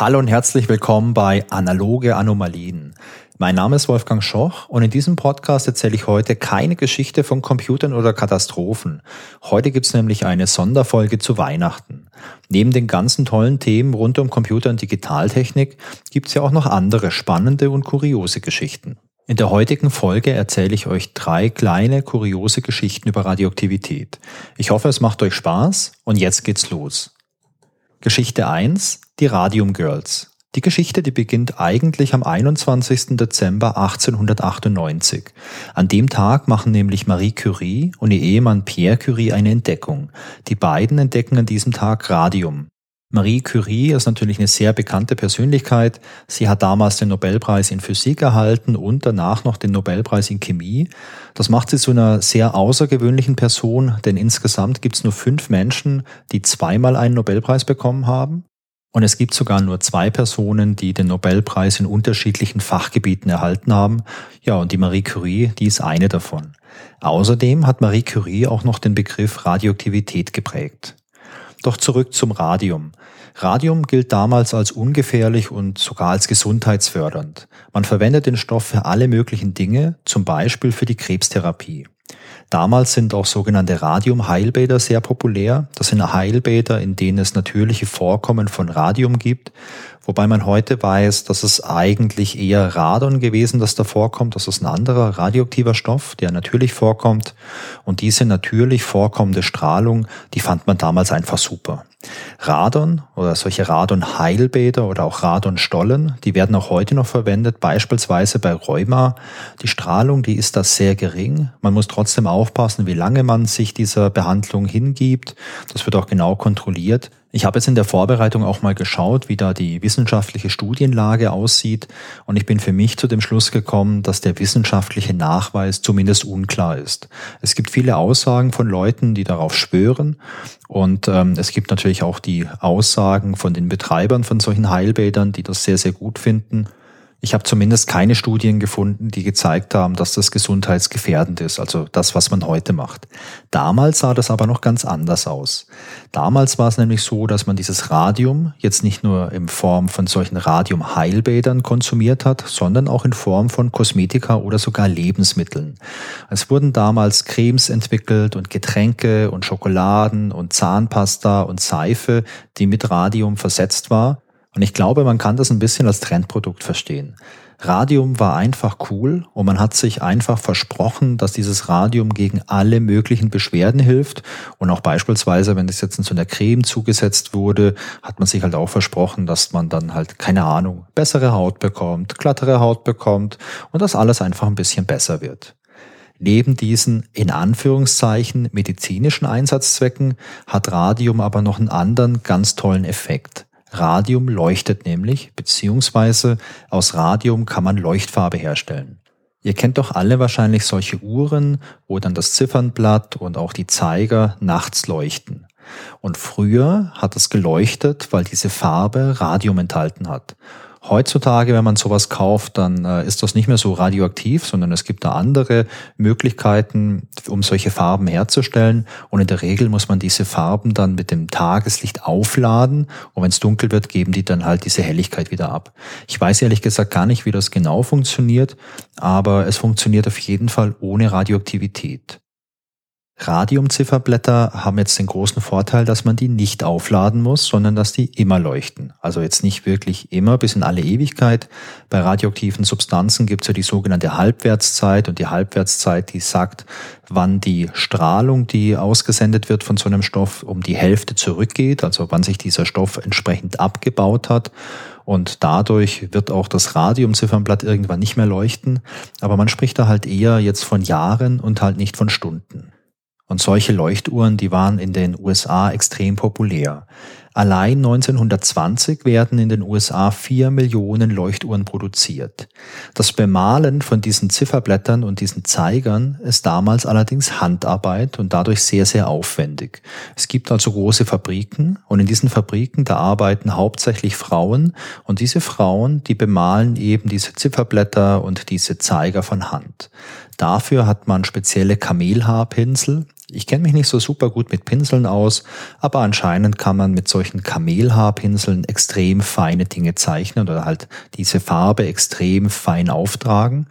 Hallo und herzlich willkommen bei Analoge Anomalien. Mein Name ist Wolfgang Schoch und in diesem Podcast erzähle ich heute keine Geschichte von Computern oder Katastrophen. Heute gibt's nämlich eine Sonderfolge zu Weihnachten. Neben den ganzen tollen Themen rund um Computer und Digitaltechnik gibt's ja auch noch andere spannende und kuriose Geschichten. In der heutigen Folge erzähle ich euch drei kleine, kuriose Geschichten über Radioaktivität. Ich hoffe, es macht euch Spaß und jetzt geht's los. Geschichte 1, die Radium Girls. Die Geschichte, die beginnt eigentlich am 21. Dezember 1898. An dem Tag machen nämlich Marie Curie und ihr Ehemann Pierre Curie eine Entdeckung. Die beiden entdecken an diesem Tag Radium. Marie Curie ist natürlich eine sehr bekannte Persönlichkeit. Sie hat damals den Nobelpreis in Physik erhalten und danach noch den Nobelpreis in Chemie. Das macht sie zu einer sehr außergewöhnlichen Person, denn insgesamt gibt es nur fünf Menschen, die zweimal einen Nobelpreis bekommen haben. Und es gibt sogar nur zwei Personen, die den Nobelpreis in unterschiedlichen Fachgebieten erhalten haben. Ja, und die Marie Curie, die ist eine davon. Außerdem hat Marie Curie auch noch den Begriff Radioaktivität geprägt. Doch zurück zum Radium. Radium gilt damals als ungefährlich und sogar als gesundheitsfördernd. Man verwendet den Stoff für alle möglichen Dinge, zum Beispiel für die Krebstherapie. Damals sind auch sogenannte Radium-Heilbäder sehr populär. Das sind Heilbäder, in denen es natürliche Vorkommen von Radium gibt, wobei man heute weiß, dass es eigentlich eher Radon gewesen, das da vorkommt. Das ist ein anderer radioaktiver Stoff, der natürlich vorkommt. Und diese natürlich vorkommende Strahlung, die fand man damals einfach super. Radon oder solche Radon-Heilbäder oder auch Radonstollen, die werden auch heute noch verwendet, beispielsweise bei Rheuma. Die Strahlung, die ist da sehr gering. Man muss trotzdem aufpassen, wie lange man sich dieser Behandlung hingibt. Das wird auch genau kontrolliert. Ich habe jetzt in der Vorbereitung auch mal geschaut, wie da die wissenschaftliche Studienlage aussieht und ich bin für mich zu dem Schluss gekommen, dass der wissenschaftliche Nachweis zumindest unklar ist. Es gibt viele Aussagen von Leuten, die darauf schwören und ähm, es gibt natürlich auch die Aussagen von den Betreibern von solchen Heilbädern, die das sehr, sehr gut finden. Ich habe zumindest keine Studien gefunden, die gezeigt haben, dass das gesundheitsgefährdend ist, also das, was man heute macht. Damals sah das aber noch ganz anders aus. Damals war es nämlich so, dass man dieses Radium jetzt nicht nur in Form von solchen Radiumheilbädern konsumiert hat, sondern auch in Form von Kosmetika oder sogar Lebensmitteln. Es wurden damals Cremes entwickelt und Getränke und Schokoladen und Zahnpasta und Seife, die mit Radium versetzt war und ich glaube, man kann das ein bisschen als Trendprodukt verstehen. Radium war einfach cool und man hat sich einfach versprochen, dass dieses Radium gegen alle möglichen Beschwerden hilft. Und auch beispielsweise, wenn es jetzt in so einer Creme zugesetzt wurde, hat man sich halt auch versprochen, dass man dann halt, keine Ahnung, bessere Haut bekommt, glattere Haut bekommt und dass alles einfach ein bisschen besser wird. Neben diesen in Anführungszeichen medizinischen Einsatzzwecken hat Radium aber noch einen anderen ganz tollen Effekt. Radium leuchtet nämlich, beziehungsweise aus Radium kann man Leuchtfarbe herstellen. Ihr kennt doch alle wahrscheinlich solche Uhren, wo dann das Ziffernblatt und auch die Zeiger nachts leuchten. Und früher hat es geleuchtet, weil diese Farbe Radium enthalten hat. Heutzutage, wenn man sowas kauft, dann äh, ist das nicht mehr so radioaktiv, sondern es gibt da andere Möglichkeiten, um solche Farben herzustellen. Und in der Regel muss man diese Farben dann mit dem Tageslicht aufladen. Und wenn es dunkel wird, geben die dann halt diese Helligkeit wieder ab. Ich weiß ehrlich gesagt gar nicht, wie das genau funktioniert, aber es funktioniert auf jeden Fall ohne Radioaktivität. Radiumzifferblätter haben jetzt den großen Vorteil, dass man die nicht aufladen muss, sondern dass die immer leuchten. Also jetzt nicht wirklich immer bis in alle Ewigkeit. Bei radioaktiven Substanzen gibt es ja die sogenannte Halbwertszeit und die Halbwertszeit, die sagt, wann die Strahlung, die ausgesendet wird von so einem Stoff, um die Hälfte zurückgeht, also wann sich dieser Stoff entsprechend abgebaut hat. Und dadurch wird auch das Radiumziffernblatt irgendwann nicht mehr leuchten. Aber man spricht da halt eher jetzt von Jahren und halt nicht von Stunden. Und solche Leuchtuhren, die waren in den USA extrem populär. Allein 1920 werden in den USA vier Millionen Leuchtuhren produziert. Das Bemalen von diesen Zifferblättern und diesen Zeigern ist damals allerdings Handarbeit und dadurch sehr, sehr aufwendig. Es gibt also große Fabriken und in diesen Fabriken, da arbeiten hauptsächlich Frauen und diese Frauen, die bemalen eben diese Zifferblätter und diese Zeiger von Hand. Dafür hat man spezielle Kamelhaarpinsel, Ich kenne mich nicht so super gut mit Pinseln aus, aber anscheinend kann man mit solchen Kamelhaarpinseln extrem feine Dinge zeichnen oder halt diese Farbe extrem fein auftragen.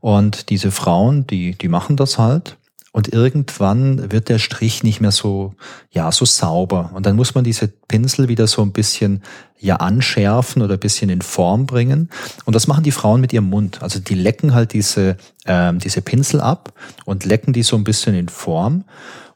Und diese Frauen, die, die machen das halt. Und irgendwann wird der Strich nicht mehr so, ja, so sauber. Und dann muss man diese Pinsel wieder so ein bisschen, ja, anschärfen oder ein bisschen in Form bringen. Und das machen die Frauen mit ihrem Mund. Also die lecken halt diese, ähm, diese Pinsel ab und lecken die so ein bisschen in Form.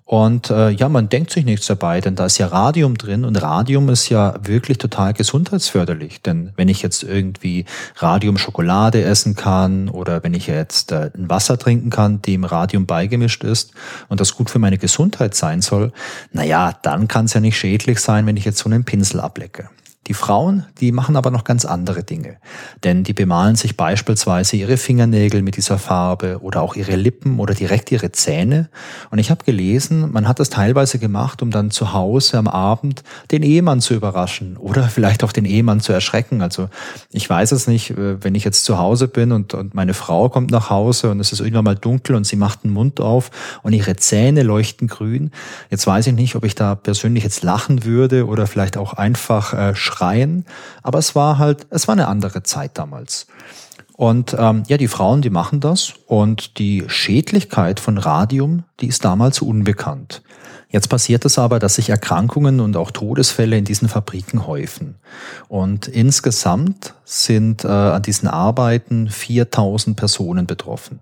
Und äh, ja, man denkt sich nichts dabei, denn da ist ja Radium drin und Radium ist ja wirklich total gesundheitsförderlich. Denn wenn ich jetzt irgendwie Radium-Schokolade essen kann oder wenn ich jetzt äh, ein Wasser trinken kann, dem Radium beigemischt ist und das gut für meine Gesundheit sein soll, naja, dann kann es ja nicht schädlich sein, wenn ich jetzt so einen Pinsel ablecke. Die Frauen, die machen aber noch ganz andere Dinge. Denn die bemalen sich beispielsweise ihre Fingernägel mit dieser Farbe oder auch ihre Lippen oder direkt ihre Zähne. Und ich habe gelesen, man hat das teilweise gemacht, um dann zu Hause am Abend den Ehemann zu überraschen oder vielleicht auch den Ehemann zu erschrecken. Also ich weiß es nicht, äh, wenn ich jetzt zu Hause bin und, und meine Frau kommt nach Hause und es ist irgendwann mal dunkel und sie macht den Mund auf und ihre Zähne leuchten grün. Jetzt weiß ich nicht, ob ich da persönlich jetzt lachen würde oder vielleicht auch einfach äh, schreien, aber es war halt, es war eine andere Zeit damals. Und ähm, ja, die Frauen, die machen das und die Schädlichkeit von Radium, die ist damals unbekannt. Jetzt passiert es aber, dass sich Erkrankungen und auch Todesfälle in diesen Fabriken häufen. Und insgesamt sind äh, an diesen Arbeiten 4000 Personen betroffen.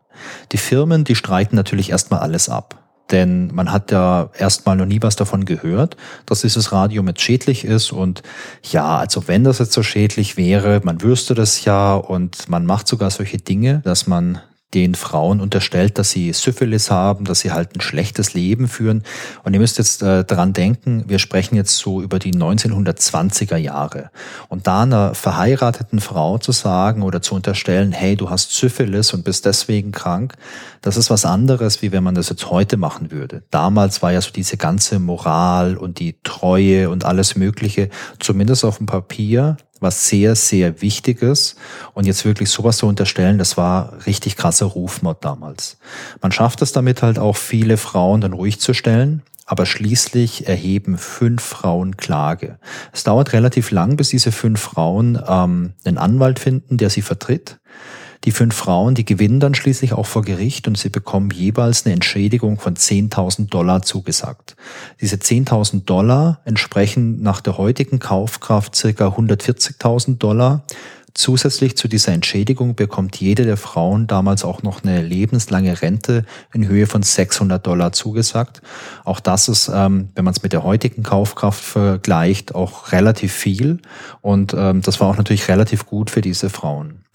Die Firmen, die streiten natürlich erstmal alles ab. Denn man hat ja erstmal noch nie was davon gehört, dass dieses Radium jetzt schädlich ist. Und ja, also wenn das jetzt so schädlich wäre, man wüsste das ja und man macht sogar solche Dinge, dass man den Frauen unterstellt, dass sie Syphilis haben, dass sie halt ein schlechtes Leben führen. Und ihr müsst jetzt äh, dran denken, wir sprechen jetzt so über die 1920er Jahre. Und da einer verheirateten Frau zu sagen oder zu unterstellen, hey, du hast Syphilis und bist deswegen krank, das ist was anderes, wie wenn man das jetzt heute machen würde. Damals war ja so diese ganze Moral und die Treue und alles Mögliche, zumindest auf dem Papier, was sehr, sehr Wichtiges. Und jetzt wirklich sowas zu unterstellen, das war richtig krasser Rufmord damals. Man schafft es damit halt auch, viele Frauen dann ruhig zu stellen. Aber schließlich erheben fünf Frauen Klage. Es dauert relativ lang, bis diese fünf Frauen ähm, einen Anwalt finden, der sie vertritt. Die fünf Frauen, die gewinnen dann schließlich auch vor Gericht und sie bekommen jeweils eine Entschädigung von 10.000 Dollar zugesagt. Diese 10.000 Dollar entsprechen nach der heutigen Kaufkraft circa 140.000 Dollar. Zusätzlich zu dieser Entschädigung bekommt jede der Frauen damals auch noch eine lebenslange Rente in Höhe von 600 Dollar zugesagt. Auch das ist, ähm, wenn man es mit der heutigen Kaufkraft vergleicht, auch relativ viel. Und ähm, das war auch natürlich relativ gut für diese Frauen.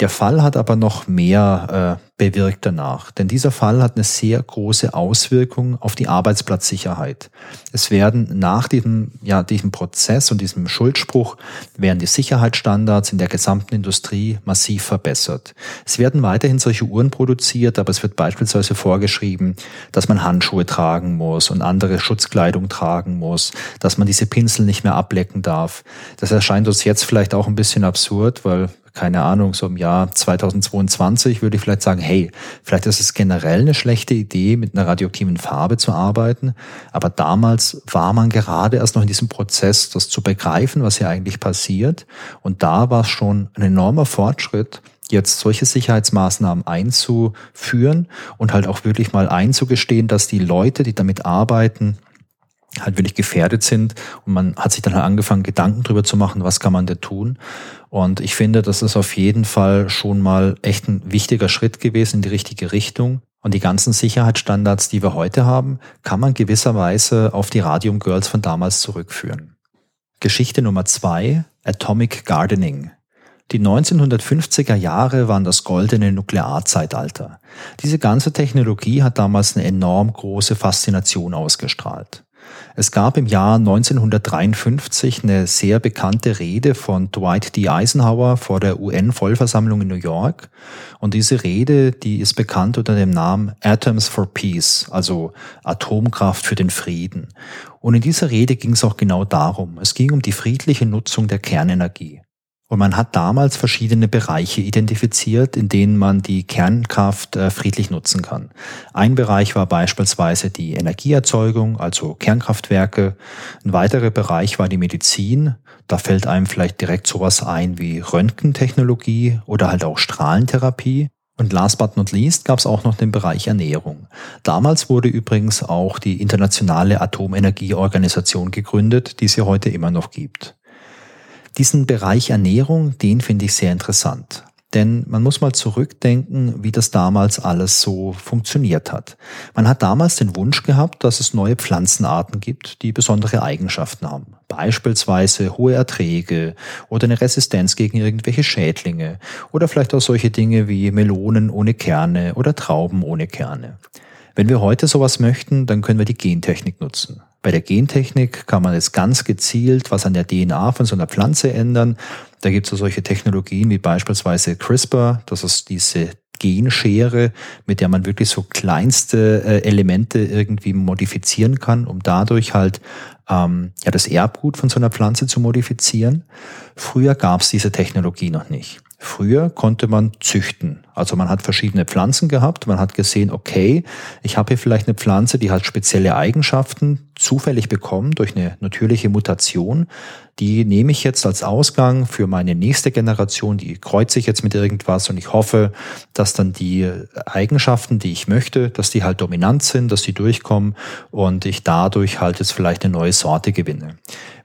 Der Fall hat aber noch mehr äh, bewirkt danach, denn dieser Fall hat eine sehr große Auswirkung auf die Arbeitsplatzsicherheit. Es werden nach diesem, ja, diesem Prozess und diesem Schuldspruch werden die Sicherheitsstandards in der gesamten Industrie massiv verbessert. Es werden weiterhin solche Uhren produziert, aber es wird beispielsweise vorgeschrieben, dass man Handschuhe tragen muss und andere Schutzkleidung tragen muss, dass man diese Pinsel nicht mehr ablecken darf. Das erscheint uns jetzt vielleicht auch ein bisschen absurd, weil keine Ahnung, so im Jahr 2022 würde ich vielleicht sagen, hey, vielleicht ist es generell eine schlechte Idee, mit einer radioaktiven Farbe zu arbeiten. Aber damals war man gerade erst noch in diesem Prozess, das zu begreifen, was hier eigentlich passiert. Und da war es schon ein enormer Fortschritt, jetzt solche Sicherheitsmaßnahmen einzuführen und halt auch wirklich mal einzugestehen, dass die Leute, die damit arbeiten, halt wirklich gefährdet sind. Und man hat sich dann halt angefangen, Gedanken drüber zu machen, was kann man da tun. Und ich finde, das ist auf jeden Fall schon mal echt ein wichtiger Schritt gewesen in die richtige Richtung. Und die ganzen Sicherheitsstandards, die wir heute haben, kann man gewisserweise auf die Radium Girls von damals zurückführen. Geschichte Nummer zwei, Atomic Gardening. Die 1950er Jahre waren das goldene Nuklearzeitalter. Diese ganze Technologie hat damals eine enorm große Faszination ausgestrahlt. Es gab im Jahr 1953 eine sehr bekannte Rede von Dwight D. Eisenhower vor der UN-Vollversammlung in New York. Und diese Rede, die ist bekannt unter dem Namen Atoms for Peace, also Atomkraft für den Frieden. Und in dieser Rede ging es auch genau darum. Es ging um die friedliche Nutzung der Kernenergie. Und man hat damals verschiedene Bereiche identifiziert, in denen man die Kernkraft äh, friedlich nutzen kann. Ein Bereich war beispielsweise die Energieerzeugung, also Kernkraftwerke. Ein weiterer Bereich war die Medizin. Da fällt einem vielleicht direkt sowas ein wie Röntgentechnologie oder halt auch Strahlentherapie. Und last but not least gab es auch noch den Bereich Ernährung. Damals wurde übrigens auch die Internationale Atomenergieorganisation gegründet, die es ja heute immer noch gibt. Diesen Bereich Ernährung, den finde ich sehr interessant. Denn man muss mal zurückdenken, wie das damals alles so funktioniert hat. Man hat damals den Wunsch gehabt, dass es neue Pflanzenarten gibt, die besondere Eigenschaften haben. Beispielsweise hohe Erträge oder eine Resistenz gegen irgendwelche Schädlinge oder vielleicht auch solche Dinge wie Melonen ohne Kerne oder Trauben ohne Kerne. Wenn wir heute sowas möchten, dann können wir die Gentechnik nutzen. Bei der Gentechnik kann man jetzt ganz gezielt was an der DNA von so einer Pflanze ändern. Da gibt es so solche Technologien wie beispielsweise CRISPR, das ist diese Genschere, mit der man wirklich so kleinste äh, Elemente irgendwie modifizieren kann, um dadurch halt ähm, ja das Erbgut von so einer Pflanze zu modifizieren. Früher gab es diese Technologie noch nicht. Früher konnte man züchten. Also man hat verschiedene Pflanzen gehabt. Man hat gesehen, okay, ich habe hier vielleicht eine Pflanze, die hat spezielle Eigenschaften zufällig bekommen durch eine natürliche Mutation. Die nehme ich jetzt als Ausgang für meine nächste Generation. Die kreuze ich jetzt mit irgendwas und ich hoffe, dass dann die Eigenschaften, die ich möchte, dass die halt dominant sind, dass die durchkommen und ich dadurch halt jetzt vielleicht eine neue Sorte gewinne.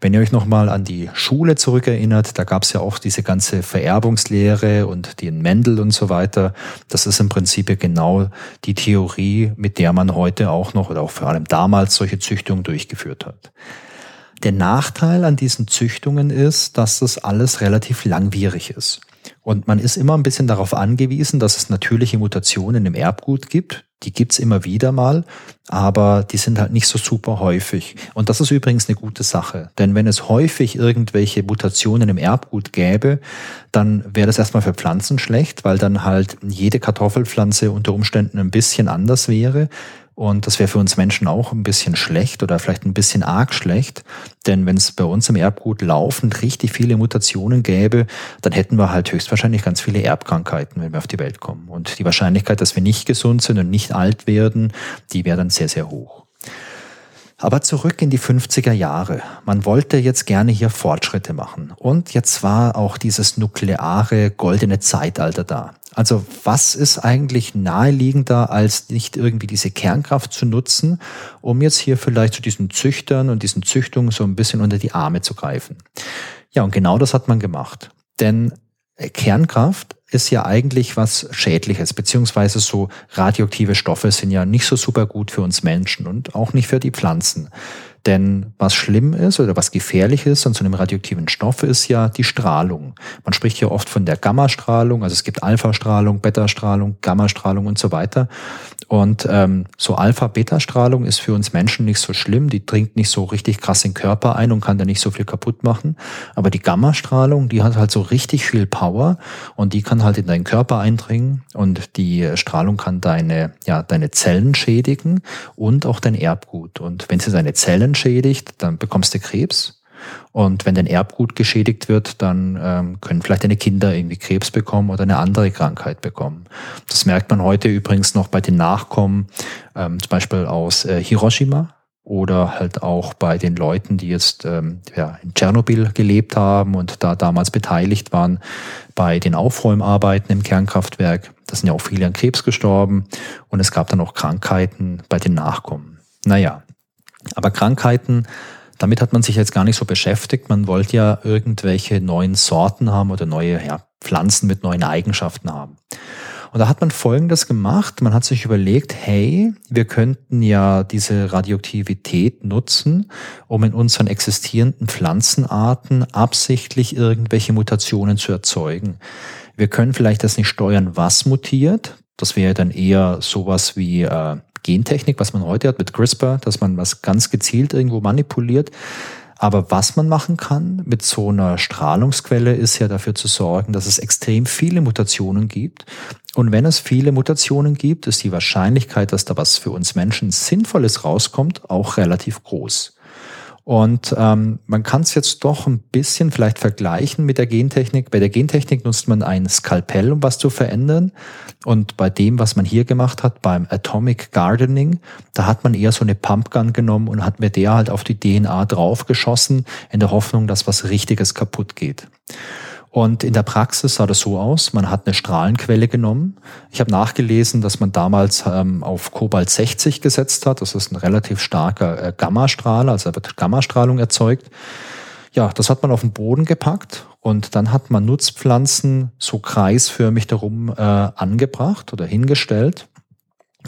Wenn ihr euch nochmal an die Schule zurückerinnert, da gab es ja auch diese ganze Vererbungslehre und den Mendel und so weiter. Das ist im Prinzip genau die Theorie, mit der man heute auch noch oder auch vor allem damals solche Züchtungen durchgeführt hat. Der Nachteil an diesen Züchtungen ist, dass das alles relativ langwierig ist. Und man ist immer ein bisschen darauf angewiesen, dass es natürliche Mutationen im Erbgut gibt. Die gibt's immer wieder mal, aber die sind halt nicht so super häufig. Und das ist übrigens eine gute Sache. Denn wenn es häufig irgendwelche Mutationen im Erbgut gäbe, dann wäre das erstmal für Pflanzen schlecht, weil dann halt jede Kartoffelpflanze unter Umständen ein bisschen anders wäre. Und das wäre für uns Menschen auch ein bisschen schlecht oder vielleicht ein bisschen arg schlecht. Denn wenn es bei uns im Erbgut laufend richtig viele Mutationen gäbe, dann hätten wir halt höchstwahrscheinlich ganz viele Erbkrankheiten, wenn wir auf die Welt kommen. Und die Wahrscheinlichkeit, dass wir nicht gesund sind und nicht alt werden, die wäre dann sehr, sehr hoch. Aber zurück in die 50er Jahre. Man wollte jetzt gerne hier Fortschritte machen. Und jetzt war auch dieses nukleare goldene Zeitalter da. Also was ist eigentlich naheliegender, als nicht irgendwie diese Kernkraft zu nutzen, um jetzt hier vielleicht zu diesen Züchtern und diesen Züchtungen so ein bisschen unter die Arme zu greifen? Ja, und genau das hat man gemacht. Denn Kernkraft ist ja eigentlich was Schädliches, beziehungsweise so radioaktive Stoffe sind ja nicht so super gut für uns Menschen und auch nicht für die Pflanzen. Denn was schlimm ist oder was gefährlich ist an so einem radioaktiven Stoff ist ja die Strahlung. Man spricht ja oft von der Gammastrahlung, also es gibt Alpha-Strahlung, Beta-Strahlung, Gammastrahlung und so weiter. Und ähm, so Alpha-Beta-Strahlung ist für uns Menschen nicht so schlimm, die dringt nicht so richtig krass in den Körper ein und kann da nicht so viel kaputt machen. Aber die Gammastrahlung, die hat halt so richtig viel Power und die kann halt in deinen Körper eindringen und die Strahlung kann deine, ja, deine Zellen schädigen und auch dein Erbgut. Und wenn sie deine Zellen schädigt, dann bekommst du Krebs. Und wenn dein Erbgut geschädigt wird, dann ähm, können vielleicht deine Kinder irgendwie Krebs bekommen oder eine andere Krankheit bekommen. Das merkt man heute übrigens noch bei den Nachkommen, ähm, zum Beispiel aus äh, Hiroshima oder halt auch bei den Leuten, die jetzt ähm, ja, in Tschernobyl gelebt haben und da damals beteiligt waren bei den Aufräumarbeiten im Kernkraftwerk. Da sind ja auch viele an Krebs gestorben und es gab dann auch Krankheiten bei den Nachkommen. Naja, aber Krankheiten, damit hat man sich jetzt gar nicht so beschäftigt. Man wollte ja irgendwelche neuen Sorten haben oder neue ja, Pflanzen mit neuen Eigenschaften haben. Und da hat man Folgendes gemacht. Man hat sich überlegt, hey, wir könnten ja diese Radioaktivität nutzen, um in unseren existierenden Pflanzenarten absichtlich irgendwelche Mutationen zu erzeugen. Wir können vielleicht das nicht steuern, was mutiert. Das wäre dann eher sowas wie äh, Gentechnik, was man heute hat mit CRISPR, dass man was ganz gezielt irgendwo manipuliert. Aber was man machen kann mit so einer Strahlungsquelle ist ja dafür zu sorgen, dass es extrem viele Mutationen gibt. Und wenn es viele Mutationen gibt, ist die Wahrscheinlichkeit, dass da was für uns Menschen Sinnvolles rauskommt, auch relativ groß. Und ähm, man kann es jetzt doch ein bisschen vielleicht vergleichen mit der Gentechnik. Bei der Gentechnik nutzt man ein Skalpell, um was zu verändern. Und bei dem, was man hier gemacht hat, beim Atomic Gardening, da hat man eher so eine Pumpgun genommen und hat mit der halt auf die DNA draufgeschossen, in der Hoffnung, dass was Richtiges kaputt geht. Und in der Praxis sah das so aus, man hat eine Strahlenquelle genommen. Ich habe nachgelesen, dass man damals ähm, auf Kobalt 60 gesetzt hat. Das ist ein relativ starker äh, Gammastrahler, also da wird Gammastrahlung erzeugt. Ja, das hat man auf den Boden gepackt und dann hat man Nutzpflanzen so kreisförmig darum äh, angebracht oder hingestellt.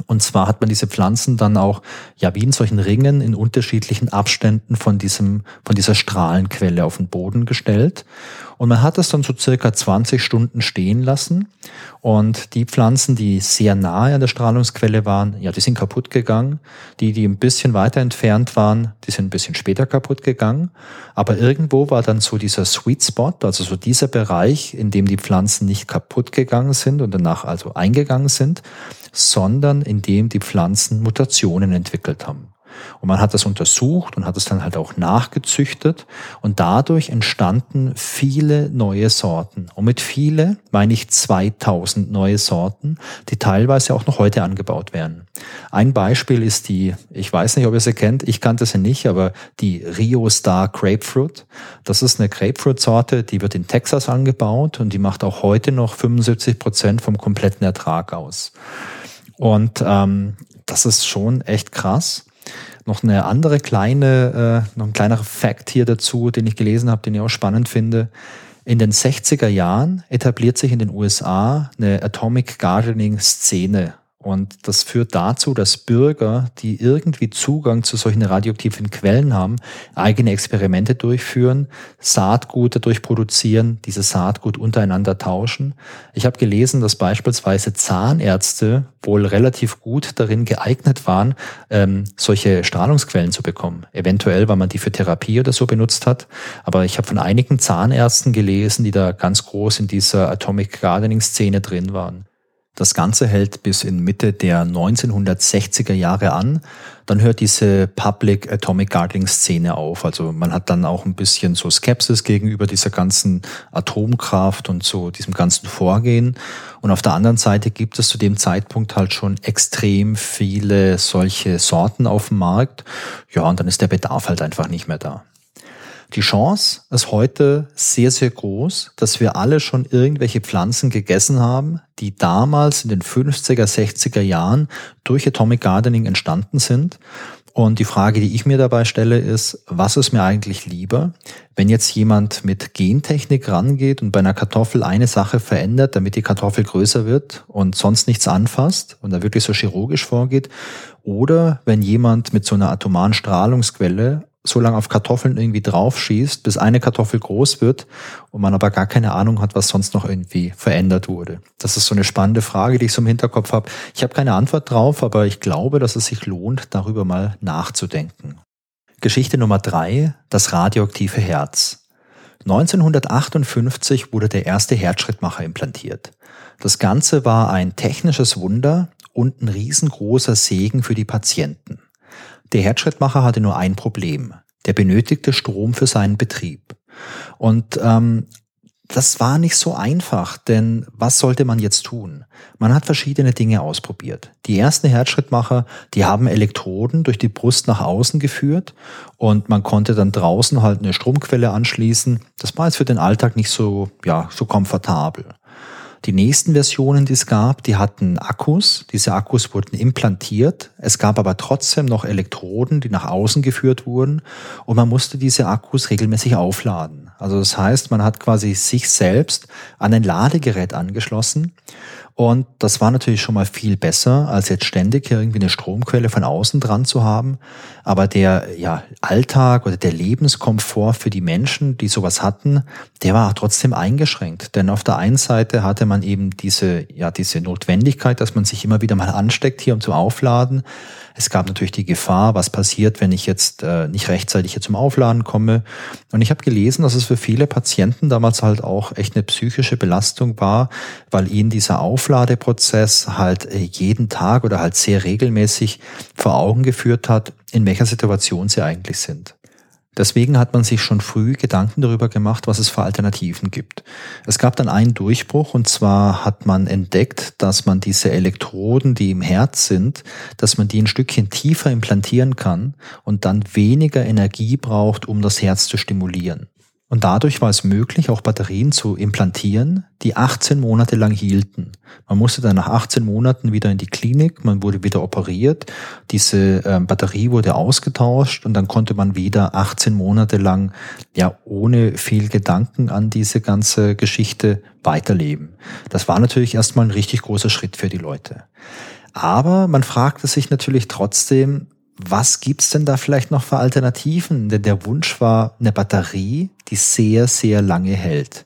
Und zwar hat man diese Pflanzen dann auch, ja, wie in solchen Ringen in unterschiedlichen Abständen von diesem, von dieser Strahlenquelle auf den Boden gestellt. Und man hat es dann so circa 20 Stunden stehen lassen. Und die Pflanzen, die sehr nahe an der Strahlungsquelle waren, ja, die sind kaputt gegangen. Die, die ein bisschen weiter entfernt waren, die sind ein bisschen später kaputt gegangen. Aber irgendwo war dann so dieser Sweet Spot, also so dieser Bereich, in dem die Pflanzen nicht kaputt gegangen sind und danach also eingegangen sind, sondern in dem die Pflanzen Mutationen entwickelt haben. Und man hat das untersucht und hat es dann halt auch nachgezüchtet und dadurch entstanden viele neue Sorten. Und mit viele meine ich 2000 neue Sorten, die teilweise auch noch heute angebaut werden. Ein Beispiel ist die, ich weiß nicht, ob ihr sie kennt, ich kannte sie nicht, aber die Rio Star Grapefruit. Das ist eine Grapefruit-Sorte, die wird in Texas angebaut und die macht auch heute noch 75 Prozent vom kompletten Ertrag aus. Und ähm, das ist schon echt krass. Noch eine andere kleine, äh, noch ein kleinerer Fact hier dazu, den ich gelesen habe, den ich auch spannend finde. In den 60er Jahren etabliert sich in den USA eine Atomic Gardening Szene. Und das führt dazu, dass Bürger, die irgendwie Zugang zu solchen radioaktiven Quellen haben, eigene Experimente durchführen, Saatgut dadurch produzieren, dieses Saatgut untereinander tauschen. Ich habe gelesen, dass beispielsweise Zahnärzte wohl relativ gut darin geeignet waren, ähm, solche Strahlungsquellen zu bekommen. Eventuell, weil man die für Therapie oder so benutzt hat. Aber ich habe von einigen Zahnärzten gelesen, die da ganz groß in dieser Atomic Gardening Szene drin waren. Das Ganze hält bis in Mitte der 1960er Jahre an. Dann hört diese Public Atomic Gardening Szene auf. Also man hat dann auch ein bisschen so Skepsis gegenüber dieser ganzen Atomkraft und so diesem ganzen Vorgehen. Und auf der anderen Seite gibt es zu dem Zeitpunkt halt schon extrem viele solche Sorten auf dem Markt. Ja, und dann ist der Bedarf halt einfach nicht mehr da. Die Chance ist heute sehr, sehr groß, dass wir alle schon irgendwelche Pflanzen gegessen haben, die damals in den 50er, 60er Jahren durch Atomic Gardening entstanden sind. Und die Frage, die ich mir dabei stelle, ist, was ist mir eigentlich lieber, wenn jetzt jemand mit Gentechnik rangeht und bei einer Kartoffel eine Sache verändert, damit die Kartoffel größer wird und sonst nichts anfasst und da wirklich so chirurgisch vorgeht, oder wenn jemand mit so einer atomaren Strahlungsquelle so lange auf Kartoffeln irgendwie draufschießt, bis eine Kartoffel groß wird und man aber gar keine Ahnung hat, was sonst noch irgendwie verändert wurde. Das ist so eine spannende Frage, die ich so im Hinterkopf habe. Ich habe keine Antwort drauf, aber ich glaube, dass es sich lohnt, darüber mal nachzudenken. Geschichte Nummer drei: Das radioaktive Herz. 1958 wurde der erste Herzschrittmacher implantiert. Das Ganze war ein technisches Wunder und ein riesengroßer Segen für die Patienten. Der Herzschrittmacher hatte nur ein Problem. Der benötigte Strom für seinen Betrieb. Und ähm, das war nicht so einfach, denn was sollte man jetzt tun? Man hat verschiedene Dinge ausprobiert. Die ersten Herzschrittmacher, die haben Elektroden durch die Brust nach außen geführt und man konnte dann draußen halt eine Stromquelle anschließen. Das war jetzt für den Alltag nicht so, ja, so komfortabel. Die nächsten Versionen, die es gab, die hatten Akkus. Diese Akkus wurden implantiert. Es gab aber trotzdem noch Elektroden, die nach außen geführt wurden. Und man musste diese Akkus regelmäßig aufladen. Also das heißt, man hat quasi sich selbst an ein Ladegerät angeschlossen und das war natürlich schon mal viel besser, als jetzt ständig irgendwie eine Stromquelle von außen dran zu haben. Aber der ja, Alltag oder der Lebenskomfort für die Menschen, die sowas hatten, der war trotzdem eingeschränkt. Denn auf der einen Seite hatte man eben diese, ja, diese Notwendigkeit, dass man sich immer wieder mal ansteckt hier um zu aufladen. Es gab natürlich die Gefahr, was passiert, wenn ich jetzt äh, nicht rechtzeitig hier zum Aufladen komme. Und ich habe gelesen, dass es für viele Patienten damals halt auch echt eine psychische Belastung war, weil ihnen dieser Aufladeprozess halt äh, jeden Tag oder halt sehr regelmäßig vor Augen geführt hat, in welcher Situation sie eigentlich sind. Deswegen hat man sich schon früh Gedanken darüber gemacht, was es für Alternativen gibt. Es gab dann einen Durchbruch und zwar hat man entdeckt, dass man diese Elektroden, die im Herz sind, dass man die ein Stückchen tiefer implantieren kann und dann weniger Energie braucht, um das Herz zu stimulieren. Und dadurch war es möglich, auch Batterien zu implantieren, die 18 Monate lang hielten. Man musste dann nach 18 Monaten wieder in die Klinik, man wurde wieder operiert, diese äh, Batterie wurde ausgetauscht und dann konnte man wieder 18 Monate lang, ja, ohne viel Gedanken an diese ganze Geschichte weiterleben. Das war natürlich erstmal ein richtig großer Schritt für die Leute. Aber man fragte sich natürlich trotzdem, was gibt's denn da vielleicht noch für Alternativen? Denn der Wunsch war eine Batterie, die sehr, sehr lange hält.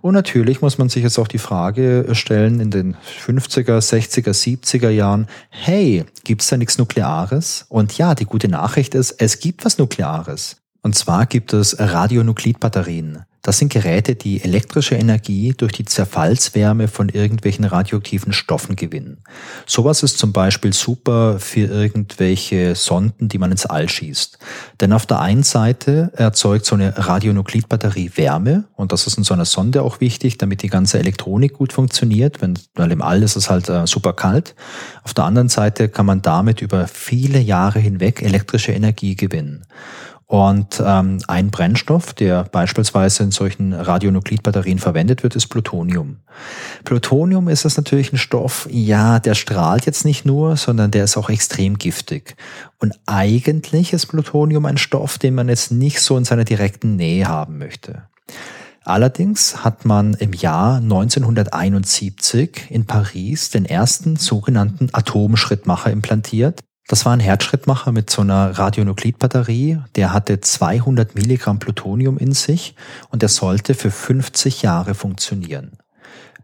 Und natürlich muss man sich jetzt auch die Frage stellen in den 50er, 60er, 70er Jahren, hey, gibt's da nichts Nukleares? Und ja, die gute Nachricht ist, es gibt was Nukleares. Und zwar gibt es Radionuklidbatterien. Das sind Geräte, die elektrische Energie durch die Zerfallswärme von irgendwelchen radioaktiven Stoffen gewinnen. Sowas ist zum Beispiel super für irgendwelche Sonden, die man ins All schießt. Denn auf der einen Seite erzeugt so eine Radionuklidbatterie Wärme und das ist in so einer Sonde auch wichtig, damit die ganze Elektronik gut funktioniert, wenn, weil im All ist es halt äh, super kalt. Auf der anderen Seite kann man damit über viele Jahre hinweg elektrische Energie gewinnen. Und ähm, ein Brennstoff, der beispielsweise in solchen Radionuklidbatterien verwendet wird, ist Plutonium. Plutonium ist das natürlich ein Stoff, ja, der strahlt jetzt nicht nur, sondern der ist auch extrem giftig. Und eigentlich ist Plutonium ein Stoff, den man jetzt nicht so in seiner direkten Nähe haben möchte. Allerdings hat man im Jahr 1971 in Paris den ersten sogenannten Atomschrittmacher implantiert. Das war ein Herzschrittmacher mit so einer Radionuklidbatterie. Der hatte 200 Milligramm Plutonium in sich und der sollte für 50 Jahre funktionieren.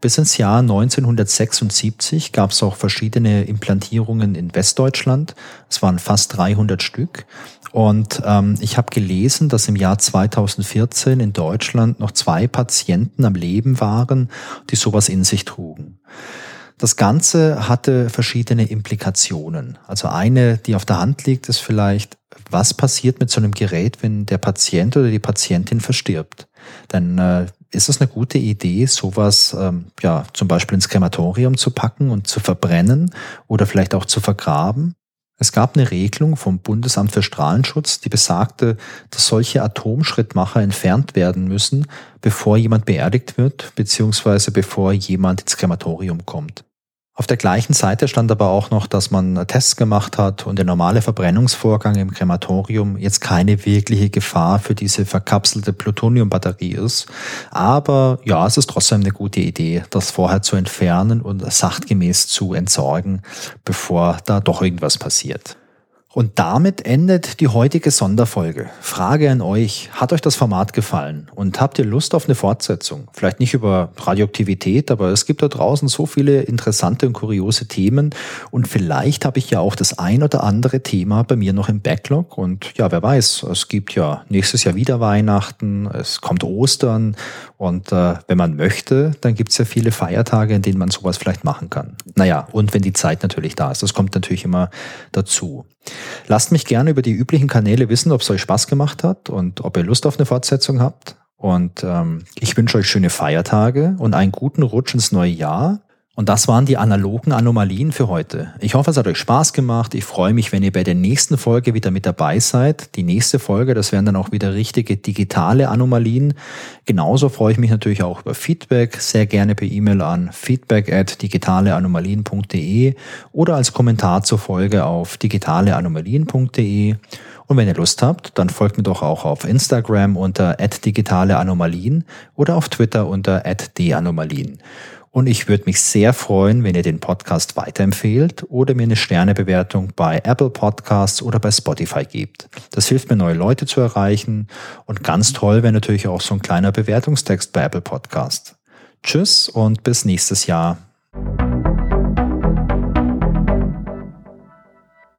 Bis ins Jahr 1976 gab es auch verschiedene Implantierungen in Westdeutschland. Es waren fast 300 Stück. Und ähm, ich habe gelesen, dass im Jahr 2014 in Deutschland noch zwei Patienten am Leben waren, die sowas in sich trugen. Das Ganze hatte verschiedene Implikationen. Also eine, die auf der Hand liegt, ist vielleicht, was passiert mit so einem Gerät, wenn der Patient oder die Patientin verstirbt? Dann äh, ist es eine gute Idee, sowas ähm, ja zum Beispiel ins Krematorium zu packen und zu verbrennen oder vielleicht auch zu vergraben. Es gab eine Regelung vom Bundesamt für Strahlenschutz, die besagte, dass solche Atomschrittmacher entfernt werden müssen, bevor jemand beerdigt wird, beziehungsweise bevor jemand ins Krematorium kommt. Auf der gleichen Seite stand aber auch noch, dass man Tests gemacht hat und der normale Verbrennungsvorgang im Krematorium jetzt keine wirkliche Gefahr für diese verkapselte Plutoniumbatterie ist. Aber ja, es ist trotzdem eine gute Idee, das vorher zu entfernen und sachtgemäß zu entsorgen, bevor da doch irgendwas passiert. Und damit endet die heutige Sonderfolge. Frage an euch, hat euch das Format gefallen und habt ihr Lust auf eine Fortsetzung? Vielleicht nicht über Radioaktivität, aber es gibt da draußen so viele interessante und kuriose Themen und vielleicht habe ich ja auch das ein oder andere Thema bei mir noch im Backlog und ja, wer weiß, es gibt ja nächstes Jahr wieder Weihnachten, es kommt Ostern und äh, wenn man möchte, dann gibt es ja viele Feiertage, in denen man sowas vielleicht machen kann. Naja, und wenn die Zeit natürlich da ist, das kommt natürlich immer dazu. Lasst mich gerne über die üblichen Kanäle wissen, ob es euch Spaß gemacht hat und ob ihr Lust auf eine Fortsetzung habt. Und ähm, ich wünsche euch schöne Feiertage und einen guten Rutsch ins neue Jahr. Und das waren die analogen Anomalien für heute. Ich hoffe, es hat euch Spaß gemacht. Ich freue mich, wenn ihr bei der nächsten Folge wieder mit dabei seid. Die nächste Folge, das wären dann auch wieder richtige digitale Anomalien. Genauso freue ich mich natürlich auch über Feedback. Sehr gerne per E-Mail an feedback at digitaleanomalien.de oder als Kommentar zur Folge auf digitaleanomalien.de. Und wenn ihr Lust habt, dann folgt mir doch auch auf Instagram unter @digitaleanomalien oder auf Twitter unter @danomalien. Und ich würde mich sehr freuen, wenn ihr den Podcast weiterempfehlt oder mir eine Sternebewertung bei Apple Podcasts oder bei Spotify gebt. Das hilft mir, neue Leute zu erreichen. Und ganz toll wäre natürlich auch so ein kleiner Bewertungstext bei Apple Podcast. Tschüss und bis nächstes Jahr.